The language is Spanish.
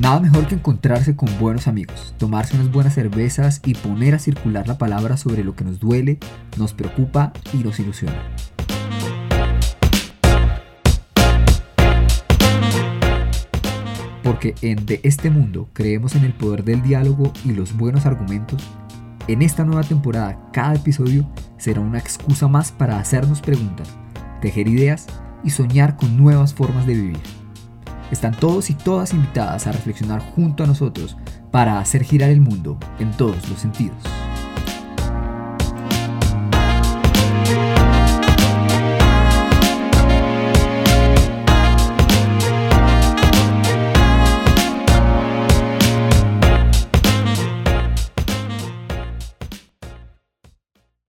Nada mejor que encontrarse con buenos amigos, tomarse unas buenas cervezas y poner a circular la palabra sobre lo que nos duele, nos preocupa y nos ilusiona. Porque en De este mundo creemos en el poder del diálogo y los buenos argumentos, en esta nueva temporada cada episodio será una excusa más para hacernos preguntas, tejer ideas y soñar con nuevas formas de vivir. Están todos y todas invitadas a reflexionar junto a nosotros para hacer girar el mundo en todos los sentidos.